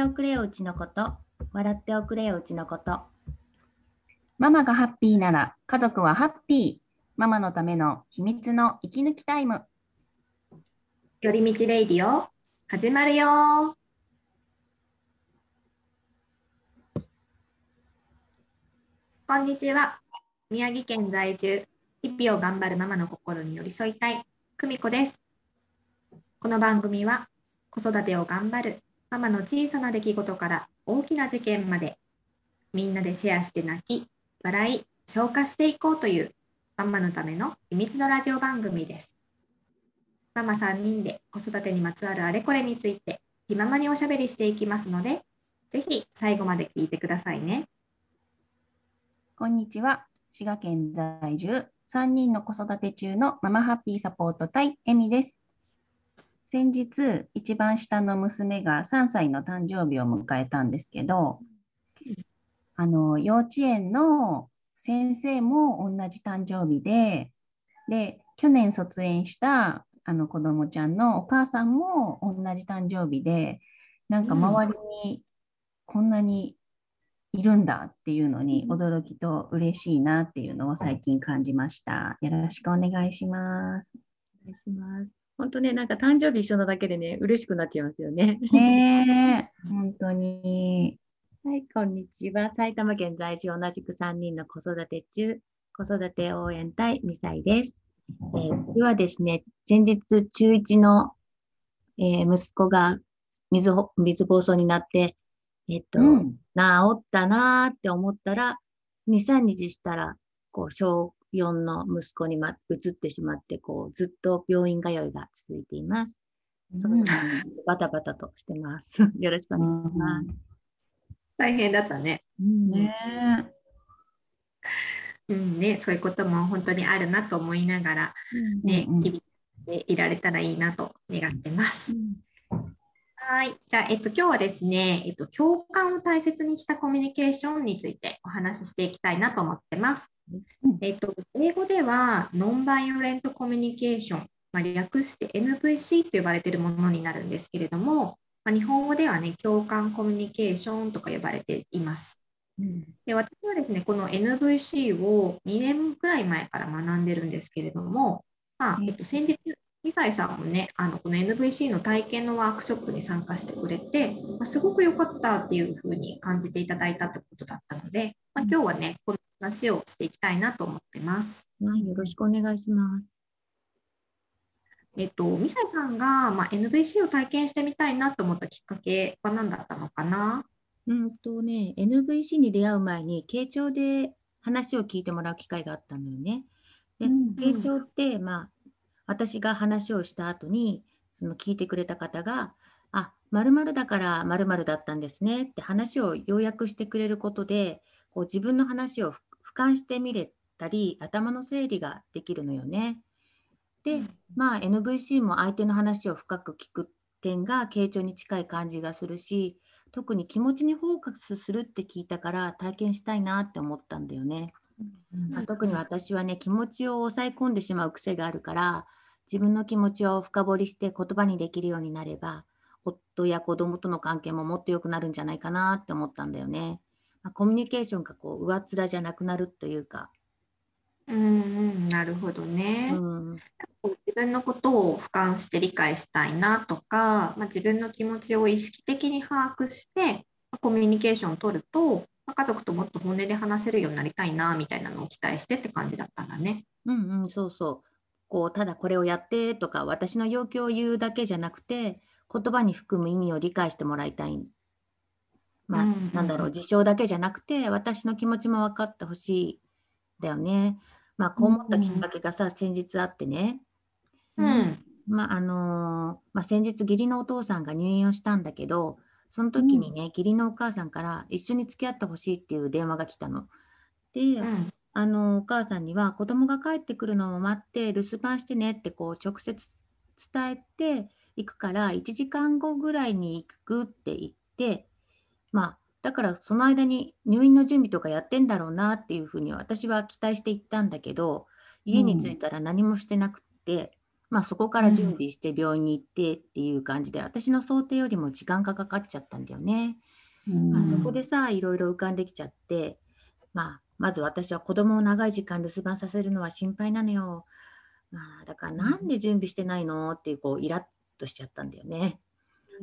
ておくれようちのこと、笑っておくれようちのこと。ママがハッピーなら家族はハッピー。ママのための秘密の息抜きタイム。寄り道レイディオ、始まるよこんにちは。宮城県在住、日々を頑張るママの心に寄り添いたい、久美子です。この番組は、子育てを頑張るママの小さな出来事から大きな事件まで、みんなでシェアして泣き、笑い、消化していこうというママのための秘密のラジオ番組です。ママ3人で子育てにまつわるあれこれについて気ままにおしゃべりしていきますので、ぜひ最後まで聞いてくださいね。こんにちは。滋賀県在住3人の子育て中のママハッピーサポート隊エミです。先日、一番下の娘が3歳の誕生日を迎えたんですけど、あの幼稚園の先生も同じ誕生日で、で、去年卒園したあの子供ちゃんのお母さんも同じ誕生日で、なんか周りにこんなにいるんだっていうのに驚きと嬉しいなっていうのを最近感じました。よろしくお願いします。お願いします。本当ね、なんか誕生日一緒なだけでね、嬉しくなっちゃいますよね。ね本当に。はい、こんにちは。埼玉県在住同じく3人の子育て中、子育て応援隊2歳です。えー、ではですね、先日中1の、えー、息子が水水暴走になって、えっと、うん、治ったなーって思ったら、2、3日したら、こう、小4の息子に、ま、移ってしまって、こう、ずっと病院通いが続いています。そのようにバタバタとしてます。よろしくお願いします。うん大変だったね。うん、ねうんね、そういうことも本当にあるなと思いながら、ね、うんうん、日々でいられたらいいなと願ってます。うん、はい。じゃあ、えっと、今日はですね、えっと、共感を大切にしたコミュニケーションについてお話ししていきたいなと思ってます。うん、えっと、英語では、ノンバイオレントコミュニケーション、まあ、略して NVC と呼ばれているものになるんですけれども、まあ、日本語ではね、共感コミュニケーションとか呼ばれています。うん、で私はですね、この NVC を2年くらい前から学んでるんですけれども、まあえっと、先日、ミサイさんもね、あのこの NVC の体験のワークショップに参加してくれて、まあ、すごく良かったっていうふうに感じていただいたってことだったので、まあ、今日はね、この話をしていきたいなと思ってます。はい、よろしくお願いします。えっと、ミサイさんが、まあ、NVC を体験してみたいなと思ったきっかけは何だったのかな？うんとね、NVC に出会う前に、傾聴で話を聞いてもらう機会があったのよね。で、傾聴って、まあ、私が話をした後に、その聞いてくれた方が、あ、まるだからまるだったんですねって話を要約してくれることで、こう自分の話を俯瞰してみれたり、頭の整理ができるのよね。で、まあ、NVC も相手の話を深く聞く点が傾聴に近い感じがするし、特に気持ちにフォーカスするって聞いたから体験したいなって思ったんだよね。まあ、特に私はね、気持ちを抑え込んでしまう癖があるから、自分の気持ちを深掘りして言葉にできるようになれば、夫や子供との関係ももっと良くなるんじゃないかなって思ったんだよね。まあ、コミュニケーションがこう上っ面じゃなくなるというか、うんうん、なるほどね。うん、自分のことを俯瞰して理解したいなとか、まあ、自分の気持ちを意識的に把握してコミュニケーションを取ると、まあ、家族ともっと本音で話せるようになりたいなみたいなのを期待してって感じだったんだね。うんうん、そうそう。こうただこれをやってとか私の要求を言うだけじゃなくて言葉に含む意味を理解してもらいたい。まあ、うんうん、なんだろう事象だけじゃなくて私の気持ちも分かってほしいだよね。まあ、こう思ったきっかけがさ、先日あってね、うん、まああのー、まあ、先日義理のお父さんが入院をしたんだけどその時にね、義理のお母さんから一緒に付き合ってほしいっていう電話が来たの。で、うん、あのお母さんには子供が帰ってくるのを待って留守番してねってこう直接伝えて行くから1時間後ぐらいに行くって言ってまあだからその間に入院の準備とかやってんだろうなっていうふうに私は期待して行ったんだけど、家に着いたら何もしてなくって、まあ、そこから準備して病院に行ってっていう感じで、私の想定よりも時間がかかっちゃったんだよね。まあ、そこでさ、いろいろ浮かんできちゃって、まあ、まず私は子供を長い時間留守番させるのは心配なのよ。まあ、だからなんで準備してないのっていう、こう、イラッとしちゃったんだよね。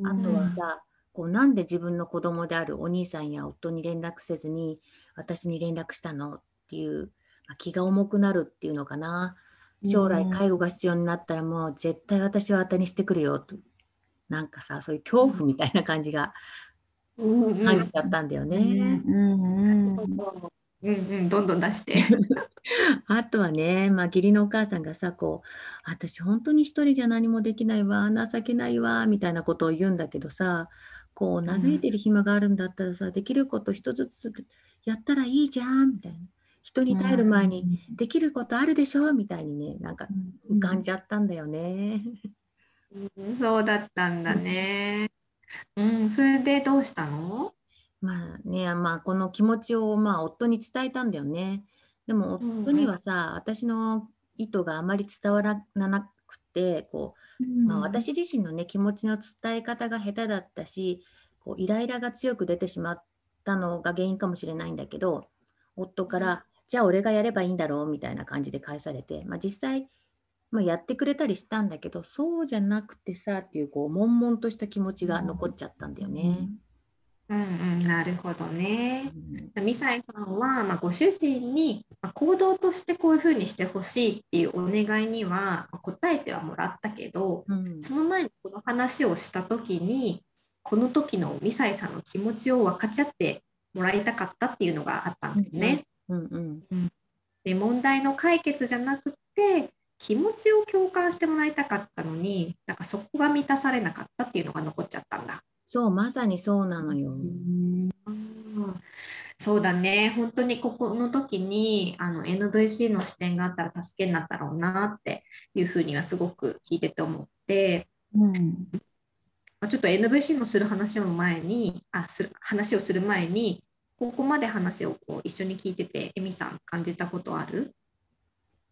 あとはさ、こうなんで自分の子供であるお兄さんや夫に連絡せずに私に連絡したのっていう、まあ、気が重くなるっていうのかな。将来介護が必要になったらもう絶対私は当たりにしてくるよと。なんかさ、そういう恐怖みたいな感じが感じちゃったんだよね。うんうんどんどん出して。あとはね、まあ、義理のお母さんがさ、こう、私本当に一人じゃ何もできないわ、情けないわ、みたいなことを言うんだけどさ、こう、嘆いてる暇があるんだったらさ、できること一つずつやったらいいじゃん、みたいな。人に耐える前に、できることあるでしょみたいにね、なんか浮かんじゃったんだよね。うん、そうだったんだね。うん、それでどうしたの？まあね、まあこの気持ちをまあ夫に伝えたんだよね。でも夫にはさ、私の意図があまり伝わらなくて、こう、まあ、私自身のね、気持ちの伝え方が下手だったし、こうイライラが強く出てしまったのが原因かもしれないんだけど、夫から、じゃあ俺がやればいいんだろうみたいな感じで返されて、まあ、実際、まあ、やってくれたりしたんだけど、そうじゃなくてさっていう、こう、悶々とした気持ちが残っちゃったんだよね。うんうん、なるほどね。うん、ミサイさんは、まあ、ご主人に、まあ、行動としてこういうふうにしてほしいっていうお願いには、まあ、答えてはもらったけど、うん、その前にこの話をした時にこの時のミサイさんの気持ちを分かち合ってもらいたかったっていうのがあったんだよね。うんうん、で問題の解決じゃなくて気持ちを共感してもらいたかったのになんかそこが満たされなかったっていうのが残っちゃったんだ。そうまさにそうなのよ。そうだね。本当にここの時にあの NVC の視点があったら助けになったろうなっていうふうにはすごく聞いてて思って、うん。まあ、ちょっと NVC のする話を前にあする話をする前にここまで話をこう一緒に聞いててエミさん感じたことある？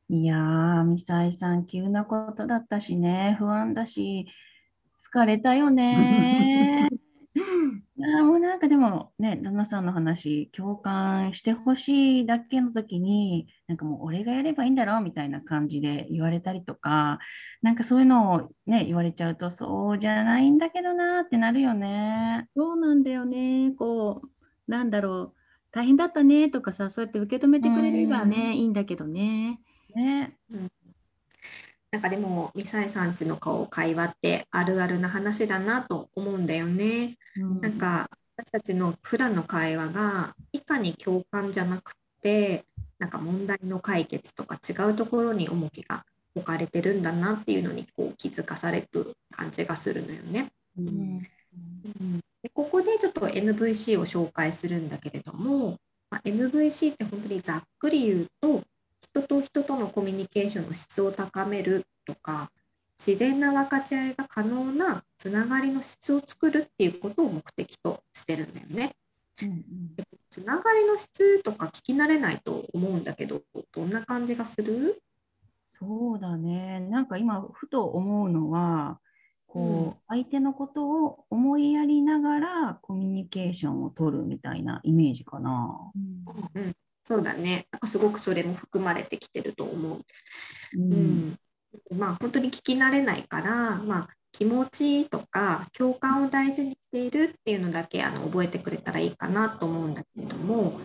いやー、ミサイさん、急なことだったしね、不安だし、疲れたよね。いやもうなんかでもね、旦那さんの話、共感してほしいだけの時に、なんかもう俺がやればいいんだろうみたいな感じで言われたりとか、なんかそういうのをね、言われちゃうと、そうじゃないんだけどなってなるよね。そうなんだよね。こう、なんだろう、大変だったねとかさ、そうやって受け止めてくれればね、いいんだけどね。ね。うんなんかでもミサイさんちの顔会話ってあるあるな話だなと思うんだよね。うん、なんか私たちの普段の会話がいかに共感じゃなくてなんか問題の解決とか違うところに重きが置かれてるんだなっていうのにこう気づかされる感じがするのよね。うん、うん、でここでちょっと NVC を紹介するんだけれども、まあ、NVC って本当にざっくり言うと人と人とのコミュニケーションの質を高めるとか自然な分かち合いが可能なつながりの質を作るっていうことを目的としてるんだよね。うんうん、つながりの質とか聞き慣れないと思うんだけどどんな感じがする？そうだねなんか今ふと思うのはこう、相手のことを思いやりながらコミュニケーションを取るみたいなイメージかな。うん、うん、そうだね。なんかすごくそれも含まれてきてると思う。うん、うん、まあ本当に聞き慣れないから、まあ、気持ちとか共感を大事にしているっていうのだけあの覚えてくれたらいいかなと思うんだけれども、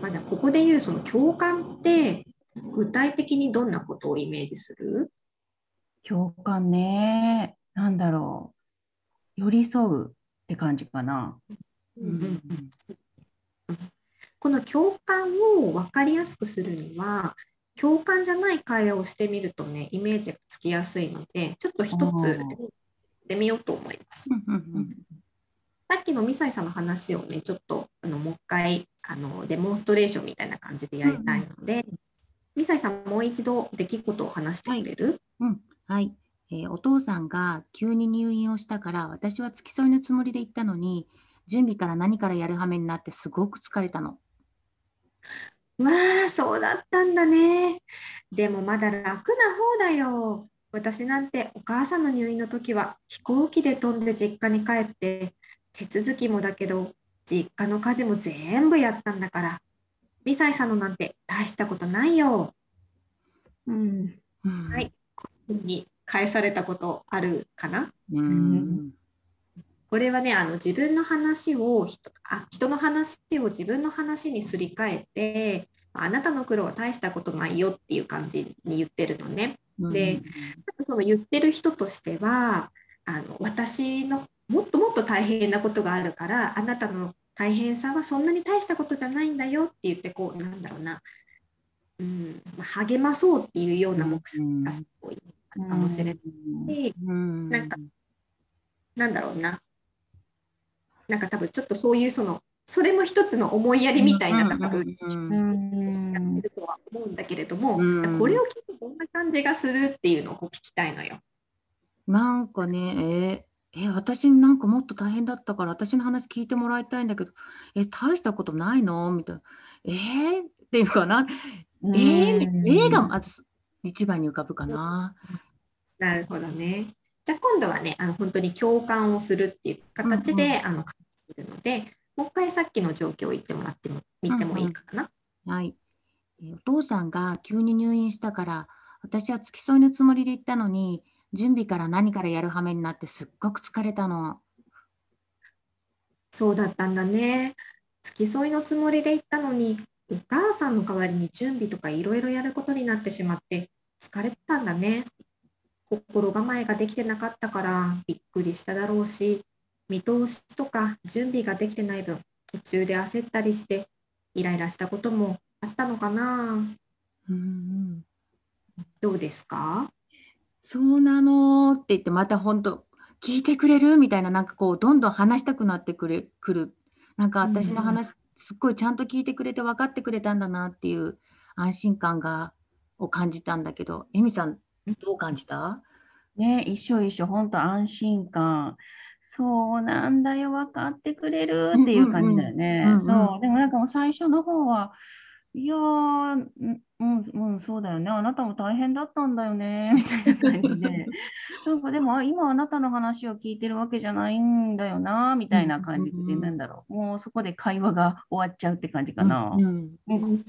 まあ、ここで言うその共感って具体的にどんなことをイメージする？共感ね。なんだろう。寄り添うって感じかな。うんうんうんこの共感を分かりやすくするには共感じゃない会話をしてみるとねイメージがつきやすいのでちょっと一つでみようと思います。さっきのミサイさんの話をねちょっとあのもう一回あのデモンストレーションみたいな感じでやりたいので、うん、ミサイさんもう一度出来事を話してくれる、はい、うん、はい。えー、お父さんが急に入院をしたから私は付き添いのつもりで行ったのに準備から何からやる羽目になってすごく疲れたの。わあ、そうだったんだね。でもまだ楽な方だよ。こ私なんてお母さんの入院の時は飛行機で飛んで実家に帰って手続きもだけど実家の家事も全部やったんだからミサイさんのなんて大したことないよ。うん、はい、こういうふうに返されたことあるかな、うん、これはねあの自分の話を人あ人の話を自分の話にすり替えてあなたの苦労は大したことないよっていう感じに言ってるのね。で、その言ってる人としてはあの私のもっともっと大変なことがあるからあなたの大変さはそんなに大したことじゃないんだよって言ってこうなんだろうな、うんまあ、励まそうっていうような目標がすごいかもしれない。し、うん、なんかなんだろうななんか多分ちょっとそういうそのそれも一つの思いやりみたいな多分やってるとは思うんだけれども、これを聞いてどんな感じがするっていうのをこう聞きたいのよ。なんかね、えー、え私なんかもっと大変だったから私の話聞いてもらいたいんだけど、え大したことないのみたいな。えー、っていうかな、えー、映画まず一番に浮かぶかな。なるほどね。じゃあ今度はね、あの本当に共感をするっていう形で、うんうん、あの感じるので、もう一回さっきの状況を言ってもらっても見てもいいかな。うんうん、はい。お父さんが急に入院したから、私は付き添いのつもりで行ったのに、準備から何からやる羽目になってすっごく疲れたの。そうだったんだね。付き添いのつもりで行ったのに、お母さんの代わりに準備とかいろいろやることになってしまって疲れたんだね。心構えができてなかったからびっくりしただろうし、見通しとか準備ができてない分、途中で焦ったりして、イライラしたこともあったのかな。うん、どうですか？そうなのって言って、また本当、聞いてくれるみたいな、なんかこう、どんどん話したくなってくる。くるなんか私の話、すっごいちゃんと聞いてくれて分かってくれたんだなっていう安心感がを感じたんだけど、エミさん、どう感じた？ね、一緒一緒、本当安心感。そうなんだよ、分かってくれるっていう感じだよね。そう。でもなんかもう最初の方は、いやー、うん、うん、そうだよね。あなたも大変だったんだよね。みたいな感じで。なんかでも、今あなたの話を聞いてるわけじゃないんだよな、みたいな感じで、なんだろう。もうそこで会話が終わっちゃうって感じかな。うん、うん、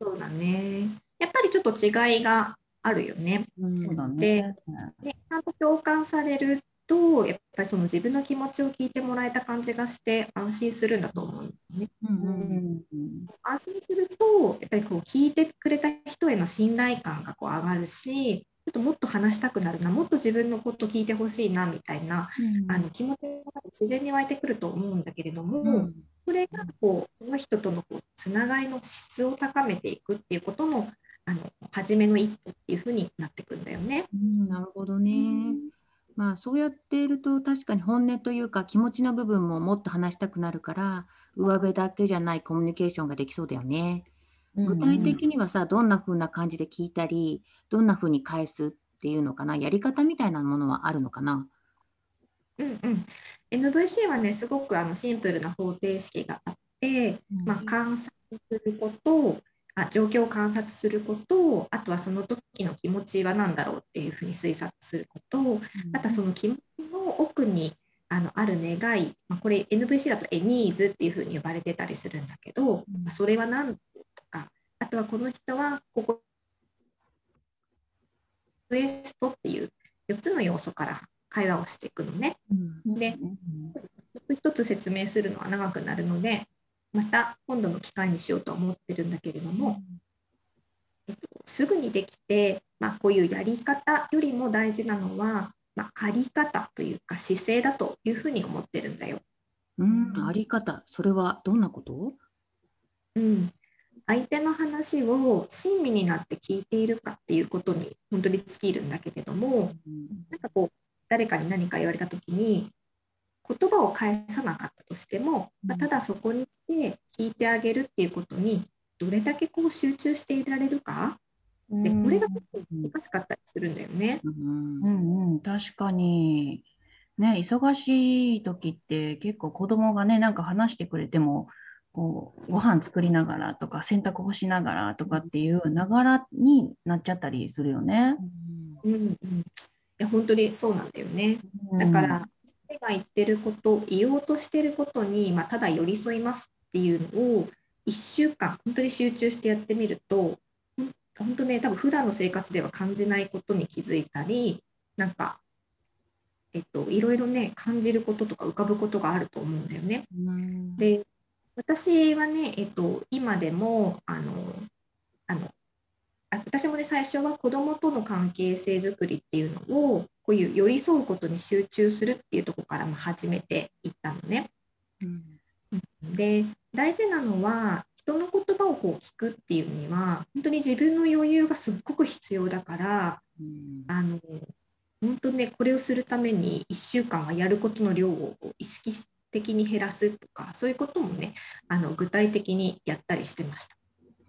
そうだね。やっぱりちょっと違いがあるよね。うん、そうだね。でちゃんと共感されるとやっぱりその自分の気持ちを聞いてもらえた感じがして安心するんだと思うんですね。うんうんうん、安心するとやっぱりこう聞いてくれた人への信頼感がこう上がるしちょっともっと話したくなるなもっと自分のこと聞いてほしいなみたいな、うん、あの気持ちが自然に湧いてくると思うんだけれども、うん、それがこうその人とのこうつながりの質を高めていくっていうことのあの初めの一歩っていうふうになってくんだよね。うん、なるほどね。まあそうやっていると確かに本音というか気持ちの部分ももっと話したくなるから上辺だけじゃないコミュニケーションができそうだよね。具体的にはさどんな風な感じで聞いたりどんな風に返すっていうのかな？やり方みたいなものはあるのかな？うんうん NVC はねすごくあのシンプルな方程式があって、まあ、観察することあ状況を観察することあとはその時の気持ちは何だろうっていうふうに推察すること、うん、またその気持ちの奥にあのある願い、まあ、これ NVC だとエニーズっていうふうに呼ばれてたりするんだけど、うん、それは何とかあとはこの人はここクエストっていう4つの要素から会話をしていくのね。うん、で一つ説明するのは長くなるのでまた今度の機会にしようと思ってるんだけれども、えっと、すぐにできて、まあ、こういうやり方よりも大事なのは、まあ、あり方というか姿勢だというふうに思ってるんだよ。うん、あり方、それはどんなこと？うん、相手の話を親身になって聞いているかっていうことに本当に尽きるんだけれども、うん、なんかこう誰かに何か言われた時に言葉を返さなかったとしても、まあ、ただそこにいて聞いてあげるっていうことにどれだけこう集中していられるかでこれが結構難しかったりするんだよね。うん、うん、確かにね、忙しい時って結構子供がねなんか話してくれてもこうご飯作りながらとか洗濯干しながらとかっていうながらになっちゃったりするよね。うん、うん、や本当にそうなんだよね。だから、手が言ってること言おうとしてることに、まあ、ただ寄り添いますっていうのを1週間本当に集中してやってみると本当ね多分普段の生活では感じないことに気づいたりなんかえっといろいろね感じることとか浮かぶことがあると思うんだよね。で私はね、えっと、今でもあのあの私もね最初は子どもとの関係性づくりっていうのをこういう寄り添うことに集中するっていうところからも始めていったのね。うん、で大事なのは人の言葉をこう聞くっていうには本当に自分の余裕がすっごく必要だから、うん、あの本当ねこれをするために1週間はやることの量を意識的に減らすとかそういうこともねあの具体的にやったりしてました。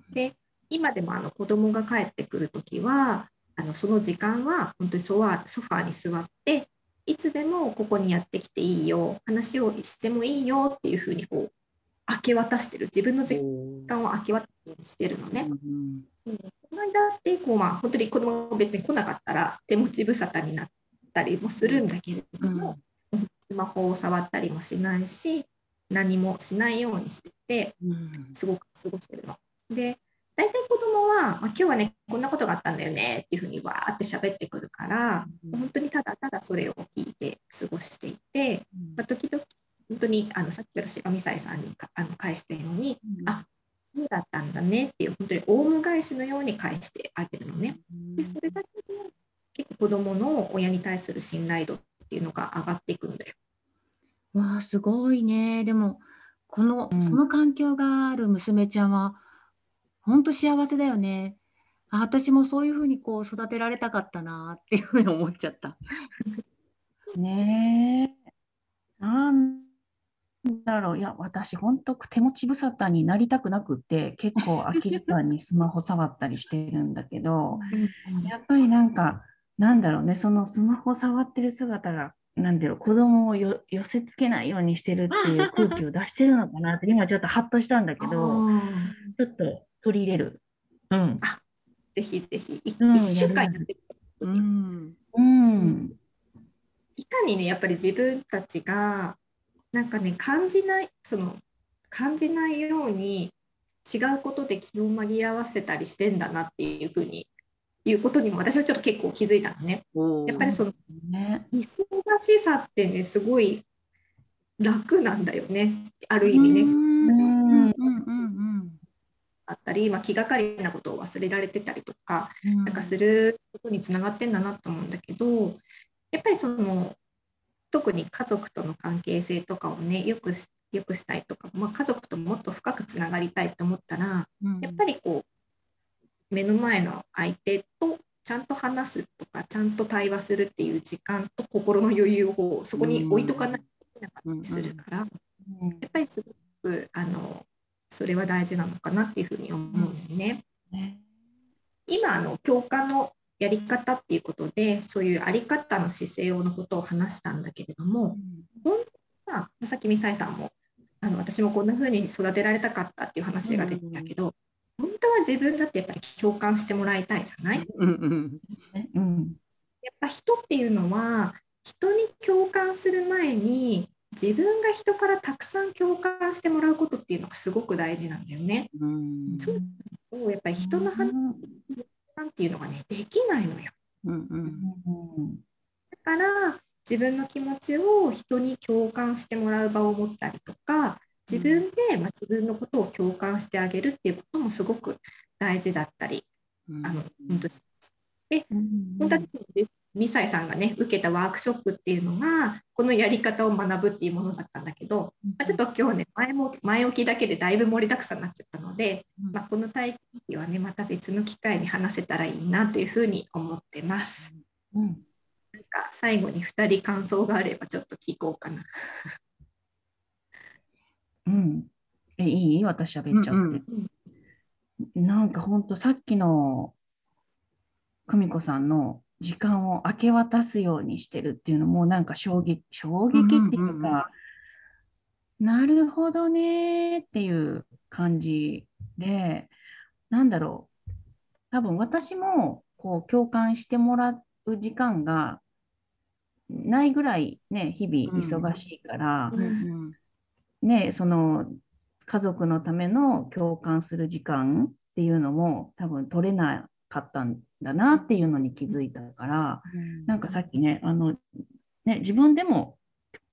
で今でもあの子供が帰ってくる時はあのその時間は本当にソファソファーに座っていつでもここにやってきていいよ話をしてもいいよっていうふうにこう明け渡してる。自分の時間を明け渡してるのね。うん、この間ってこう、まあ、本当に子供が別に来なかったら手持ち無沙汰になったりもするんだけれども、うん、スマホを触ったりもしないし何もしないようにしててすごく過ごしてるの。で大体子供は、まあ、今日はねこんなことがあったんだよねっていうふうにわーって喋ってくるから、うん、本当にただただそれを聞いて過ごしていて、まあ、時々本当にあのさっき私がミサイさんにあの返したように、うん、あそうだったんだねっていう本当にオウム返しのように返してあげるのね。でそれだけで結構子どもの親に対する信頼度っていうのが上がっていくんだよ。わあすごいね。でもこの、うん、その環境がある娘ちゃんは本当幸せだよね。あ私もそういうふうにこう育てられたかったなっていうふうに思っちゃった。ねえ。なんだろう、いや、私、本当、手持ち無沙汰になりたくなくって、結構空き時間にスマホ触ったりしてるんだけど、やっぱりなんか、なんだろうね、そのスマホ触ってる姿が、なんだろう、子供を寄せつけないようにしてるっていう空気を出してるのかなって、今ちょっとハッとしたんだけど、ちょっと取り入れる。うん。ぜひぜひ、1週間やってうん。うん。いかにね、やっぱり自分たちがなんかね感じないその感じないように違うことで気を紛らわせたりしてんだなっていうふうにいうことにも私はちょっと結構気づいたのね。やっぱりその、ね、忙しさってねすごい楽なんだよねある意味ね。あったり、まあ、気がかりなことを忘れられてたりとか、なんかすることにつながってんだなと思うんだけどやっぱりその特に家族との関係性とかをねよくよくしたいとか、まあ、家族ともっと深くつながりたいと思ったら、うん、やっぱりこう目の前の相手とちゃんと話すとかちゃんと対話するっていう時間と心の余裕をそこに置いとかないといけなかったりするから、やっぱりすごくあのそれは大事なのかなっていうふうに思うんね。今あの教科のやり方っていうことでそういうあり方の姿勢のことを話したんだけれども、うん、本当はさっきミサイさんもあの私もこんな風に育てられたかったっていう話が出てたけど、うん、本当は自分だってやっぱり共感してもらいたいじゃない、うん、うん、やっぱ人っていうのは人に共感する前に自分が人からたくさん共感してもらうことっていうのがすごく大事なんだよね。うん、そうやっぱり人の話なんていうのがねできないのよ。うんうん、だから自分の気持ちを人に共感してもらう場を持ったりとか自分で、まあ、自分のことを共感してあげるっていうこともすごく大事だったり、うん、あの本当で、本当にミサイさんがね受けたワークショップっていうのがこのやり方を学ぶっていうものだったんだけど、まあ、ちょっと今日ね前も前置きだけでだいぶ盛りだくさんになっちゃったので、まあ、この体験はねまた別の機会に話せたらいいなというふうに思ってます。うん、なんか最後に2人感想があればちょっと聞こうかな。うん、えいい？私喋っちゃって。うんうん、なんかほんとさっきの久美子さんの時間を明け渡すようにしてるっていうのもなんか衝撃衝撃っていうか、なるほどねっていう感じでなんだろう多分私もこう共感してもらう時間がないぐらいね、日々忙しいから、ね、その家族のための共感する時間っていうのも多分取れなかったんだなっていうのに気づいたから、なんかさっきね、あの、ね、自分でも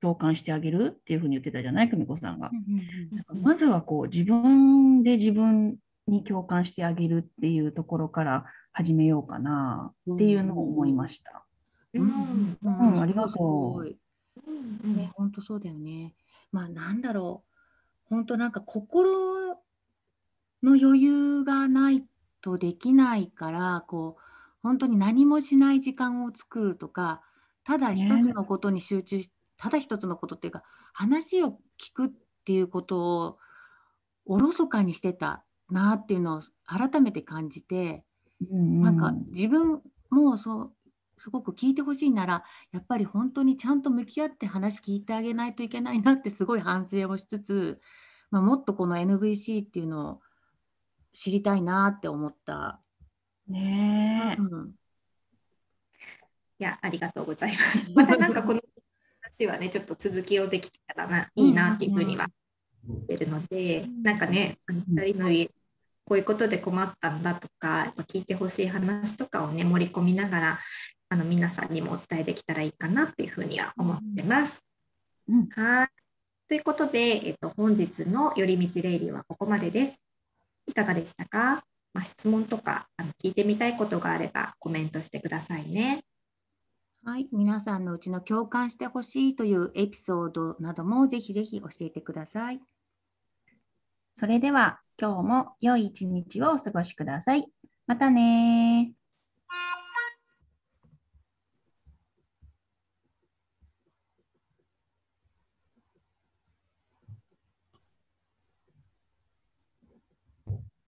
共感してあげるっていうふうに言ってたじゃない、久美子さんが。まずはこう自分で自分に共感してあげるっていうところから始めようかなっていうのを思いました。うん、うん、ありがとう。ね、本当そうだよね。まあ、なんだろう。本当なんか心の余裕がないとできないから、こう、本当に何もしない時間を作るとか、ただ一つのことに集中し、ただ一つのことっていうか、話を聞くっていうことをおろそかにしてたなっていうのを改めて感じて、うんなんか自分もそうすごく聞いてほしいならやっぱり本当にちゃんと向き合って話聞いてあげないといけないなってすごい反省をしつつ、まあ、もっとこの NVC っていうのを知りたいなって思った。ねえ、うん、いやありがとうございます。またなんかこの話はねちょっと続きをできたらないいなっていうふうには思ってるので、うん、なんかね2人の家こういうことで困ったんだとか、やっぱ聞いてほしい話とかをね、盛り込みながら、あの皆さんにもお伝えできたらいいかなっていうふうには思ってます。うん、はい。ということで、えっと、本日の寄り道レイリーはここまでです。いかがでしたか、まあ、質問とかあの聞いてみたいことがあればコメントしてくださいね。はい、皆さんのうちの共感してほしいというエピソードなどもぜひぜひ教えてください。それでは今日も良い一日をお過ごしください。またね